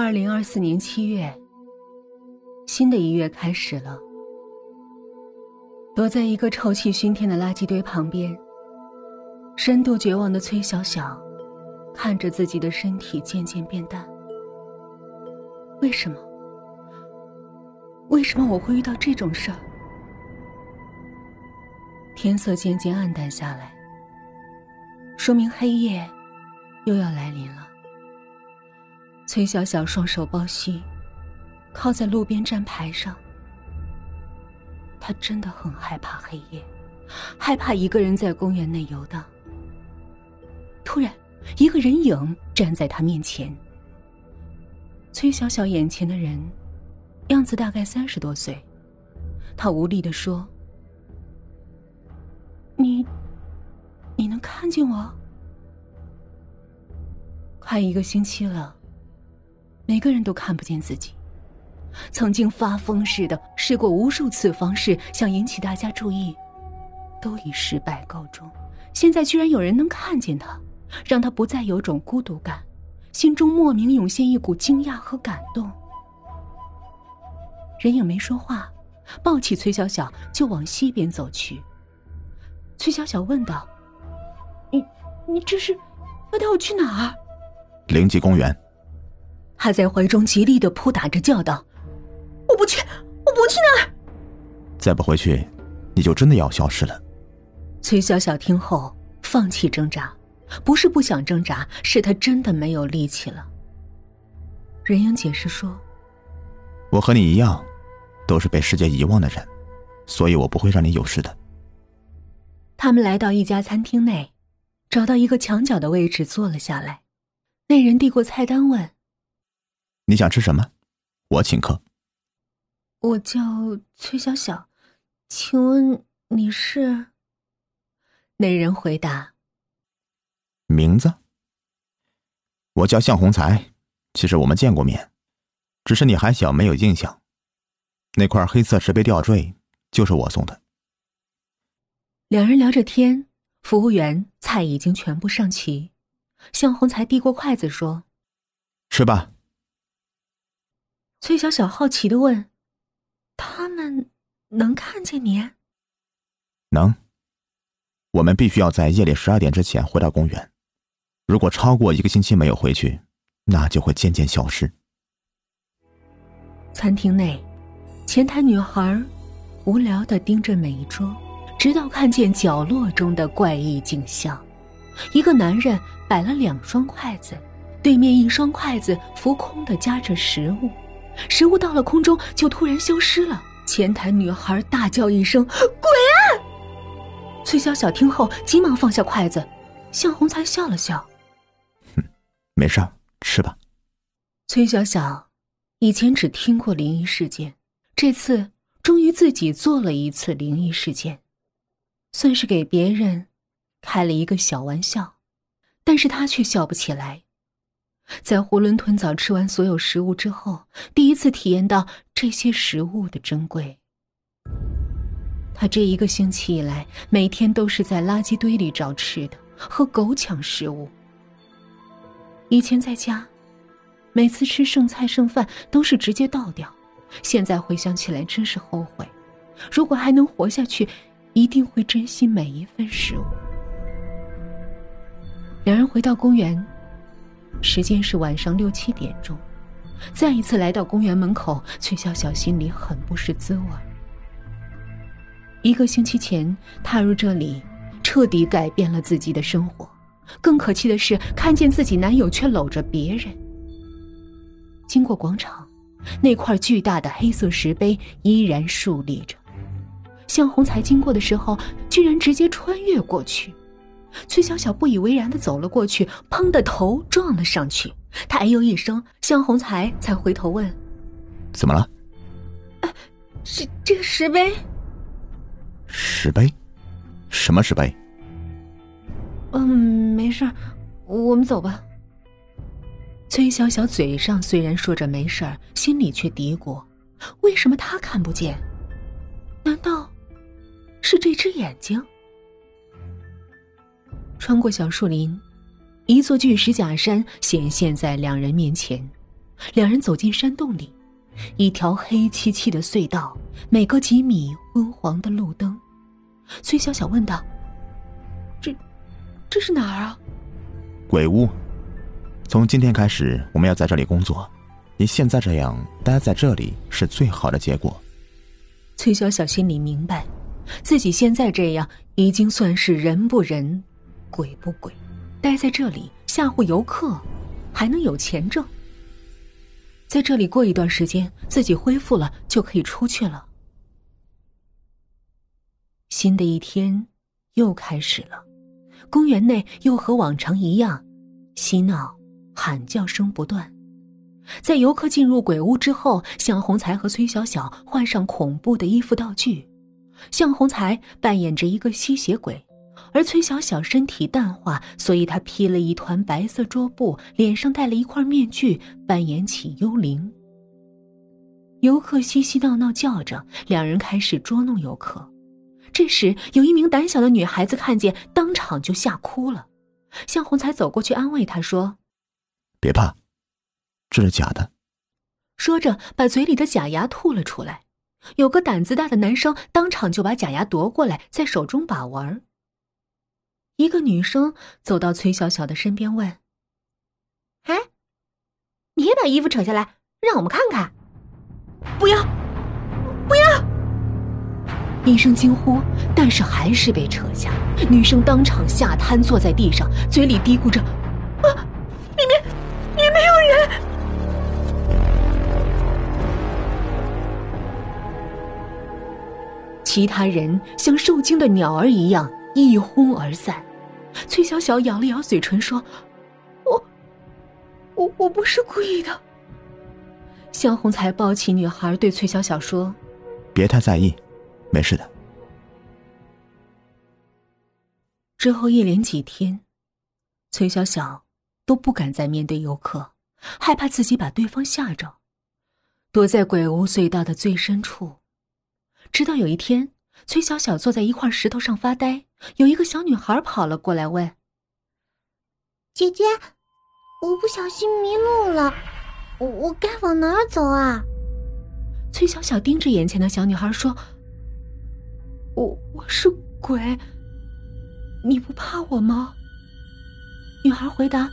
二零二四年七月，新的一月开始了。躲在一个臭气熏天的垃圾堆旁边，深度绝望的崔小小，看着自己的身体渐渐变淡。为什么？为什么我会遇到这种事儿？天色渐渐暗淡下来，说明黑夜又要来临了。崔小小双手抱膝，靠在路边站牌上。他真的很害怕黑夜，害怕一个人在公园内游荡。突然，一个人影站在他面前。崔小小眼前的人，样子大概三十多岁。他无力的说：“你，你能看见我？快一个星期了。”每个人都看不见自己。曾经发疯似的试过无数次方式想引起大家注意，都以失败告终。现在居然有人能看见他，让他不再有种孤独感，心中莫名涌现一股惊讶和感动。人影没说话，抱起崔小小就往西边走去。崔小小问道：“你，你这是要带我去哪儿？”灵吉公园。他在怀中极力的扑打着，叫道：“我不去，我不去那儿！再不回去，你就真的要消失了。”崔小小听后放弃挣扎，不是不想挣扎，是她真的没有力气了。任英解释说：“我和你一样，都是被世界遗忘的人，所以我不会让你有事的。”他们来到一家餐厅内，找到一个墙角的位置坐了下来。那人递过菜单问。你想吃什么？我请客。我叫崔小小，请问你是？那人回答。名字？我叫向洪才。其实我们见过面，只是你还小，没有印象。那块黑色石碑吊坠就是我送的。两人聊着天，服务员菜已经全部上齐。向洪才递过筷子说：“吃吧。”崔小小好奇的问：“他们能看见你？”“能。我们必须要在夜里十二点之前回到公园。如果超过一个星期没有回去，那就会渐渐消失。”餐厅内，前台女孩无聊的盯着每一桌，直到看见角落中的怪异景象：一个男人摆了两双筷子，对面一双筷子浮空的夹着食物。食物到了空中，就突然消失了。前台女孩大叫一声：“鬼啊！”崔小小听后急忙放下筷子，向红才笑了笑：“哼，没事，吃吧。”崔小小以前只听过灵异事件，这次终于自己做了一次灵异事件，算是给别人开了一个小玩笑，但是他却笑不起来。在囫囵吞枣吃完所有食物之后，第一次体验到这些食物的珍贵。他这一个星期以来，每天都是在垃圾堆里找吃的，和狗抢食物。以前在家，每次吃剩菜剩饭都是直接倒掉，现在回想起来真是后悔。如果还能活下去，一定会珍惜每一份食物。两人回到公园。时间是晚上六七点钟，再一次来到公园门口，崔小小心里很不是滋味。一个星期前踏入这里，彻底改变了自己的生活。更可气的是，看见自己男友却搂着别人。经过广场，那块巨大的黑色石碑依然竖立着。向红才经过的时候，居然直接穿越过去。崔小小不以为然的走了过去，砰的头撞了上去。他哎呦一声，向红才才回头问：“怎么了？”“啊这这个石碑。”“石碑？什么石碑？”“嗯，没事我们走吧。”崔小小嘴上虽然说着没事儿，心里却嘀咕：“为什么他看不见？难道是这只眼睛？”穿过小树林，一座巨石假山显现在两人面前。两人走进山洞里，一条黑漆漆的隧道，每隔几米昏黄的路灯。崔小小问道：“这，这是哪儿啊？”鬼屋。从今天开始，我们要在这里工作。你现在这样待在这里是最好的结果。崔小小心里明白，自己现在这样已经算是人不人，鬼不鬼。待在这里吓唬游客，还能有钱挣。在这里过一段时间，自己恢复了就可以出去了。新的一天又开始了，公园内又和往常一样，嬉闹。喊叫声不断，在游客进入鬼屋之后，向红才和崔小小换上恐怖的衣服道具。向红才扮演着一个吸血鬼，而崔小小身体淡化，所以她披了一团白色桌布，脸上戴了一块面具，扮演起幽灵。游客嬉嬉闹闹叫着，两人开始捉弄游客。这时，有一名胆小的女孩子看见，当场就吓哭了。向红才走过去安慰她说。别怕，这是假的。说着，把嘴里的假牙吐了出来。有个胆子大的男生当场就把假牙夺过来，在手中把玩。一个女生走到崔小小的身边问：“哎，你也把衣服扯下来，让我们看看。”“不要，不要！”一声惊呼，但是还是被扯下。女生当场吓瘫坐在地上，嘴里嘀咕着：“啊，里面。”也没有人。其他人像受惊的鸟儿一样一哄而散。崔小小咬了咬嘴唇，说：“我，我我不是故意的。”向红才抱起女孩，对崔小小说：“别太在意，没事的。”之后一连几天，崔小小。都不敢再面对游客，害怕自己把对方吓着，躲在鬼屋隧道的最深处。直到有一天，崔小小坐在一块石头上发呆，有一个小女孩跑了过来问：“姐姐，我不小心迷路了，我我该往哪儿走啊？”崔小小盯着眼前的小女孩说：“我我是鬼，你不怕我吗？”女孩回答。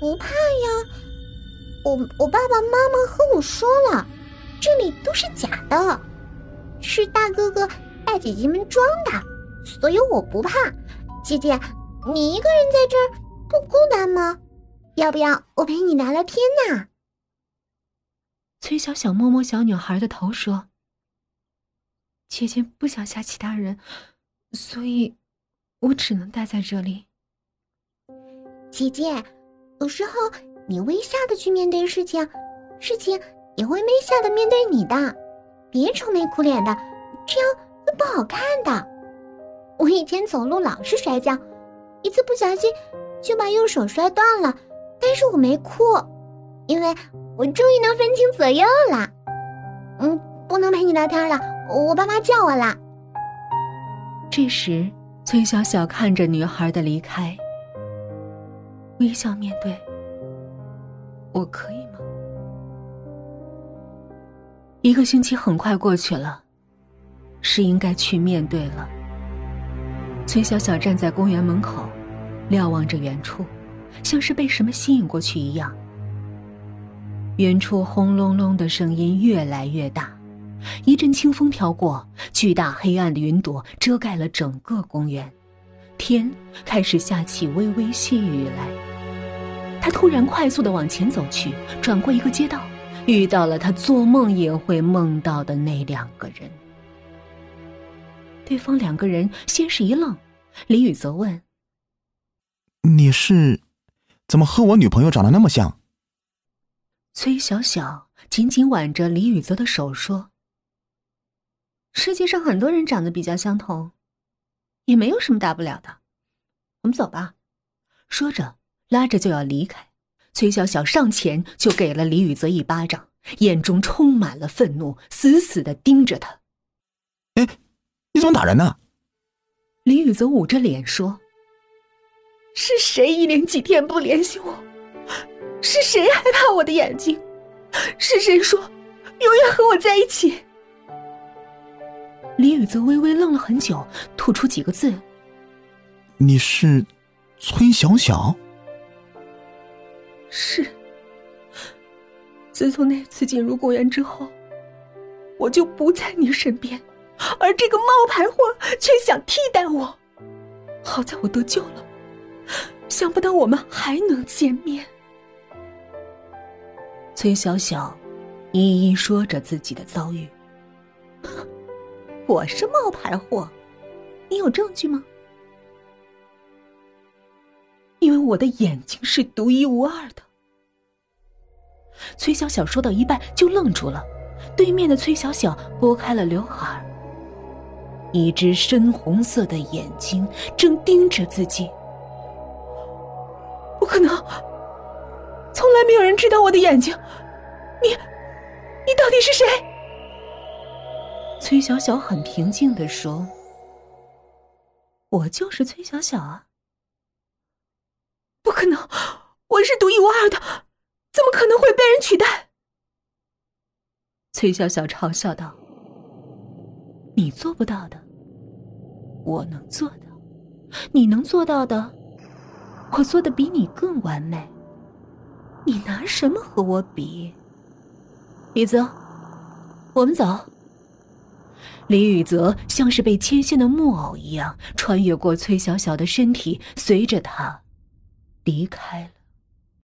不怕呀，我我爸爸妈妈和我说了，这里都是假的，是大哥哥、大姐姐们装的，所以我不怕。姐姐，你一个人在这儿不孤单吗？要不要我陪你聊聊天呢？崔小小摸摸小女孩的头说：“姐姐不想吓其他人，所以我只能待在这里。”姐姐。有时候，你微笑的去面对事情，事情也会微笑的面对你的。别愁眉苦脸的，这样会不好看的。我以前走路老是摔跤，一次不小心就把右手摔断了，但是我没哭，因为我终于能分清左右了。嗯，不能陪你聊天了，我爸妈叫我了。这时，崔小小看着女孩的离开。微笑面对，我可以吗？一个星期很快过去了，是应该去面对了。崔小小站在公园门口，瞭望着远处，像是被什么吸引过去一样。远处轰隆隆的声音越来越大，一阵清风飘过，巨大黑暗的云朵遮盖了整个公园。天开始下起微微细雨来。他突然快速的往前走去，转过一个街道，遇到了他做梦也会梦到的那两个人。对方两个人先是一愣，李宇则问：“你是，怎么和我女朋友长得那么像？”崔小小紧紧挽着李宇泽的手说：“世界上很多人长得比较相同。”也没有什么大不了的，我们走吧。说着，拉着就要离开。崔小小上前就给了李宇泽一巴掌，眼中充满了愤怒，死死的盯着他。哎，你怎么打人呢？林雨泽捂着脸说：“是谁一连几天不联系我？是谁害怕我的眼睛？是谁说永远和我在一起？林雨泽微微愣了很久，吐出几个字：“你是崔小小。”是。自从那次进入公园之后，我就不在你身边，而这个冒牌货却想替代我。好在我得救了，想不到我们还能见面。崔小小一一说着自己的遭遇。我是冒牌货，你有证据吗？因为我的眼睛是独一无二的。崔小小说到一半就愣住了，对面的崔小小拨开了刘海，一只深红色的眼睛正盯着自己。不可能，从来没有人知道我的眼睛，你，你到底是谁？崔小小很平静的说：“我就是崔小小啊，不可能，我是独一无二的。”怎么可能会被人取代？崔小小嘲笑道：“你做不到的，我能做到；你能做到的，我做的比你更完美。你拿什么和我比？”李泽，我们走。李宇泽像是被牵线的木偶一样，穿越过崔小小的身体，随着他离开了。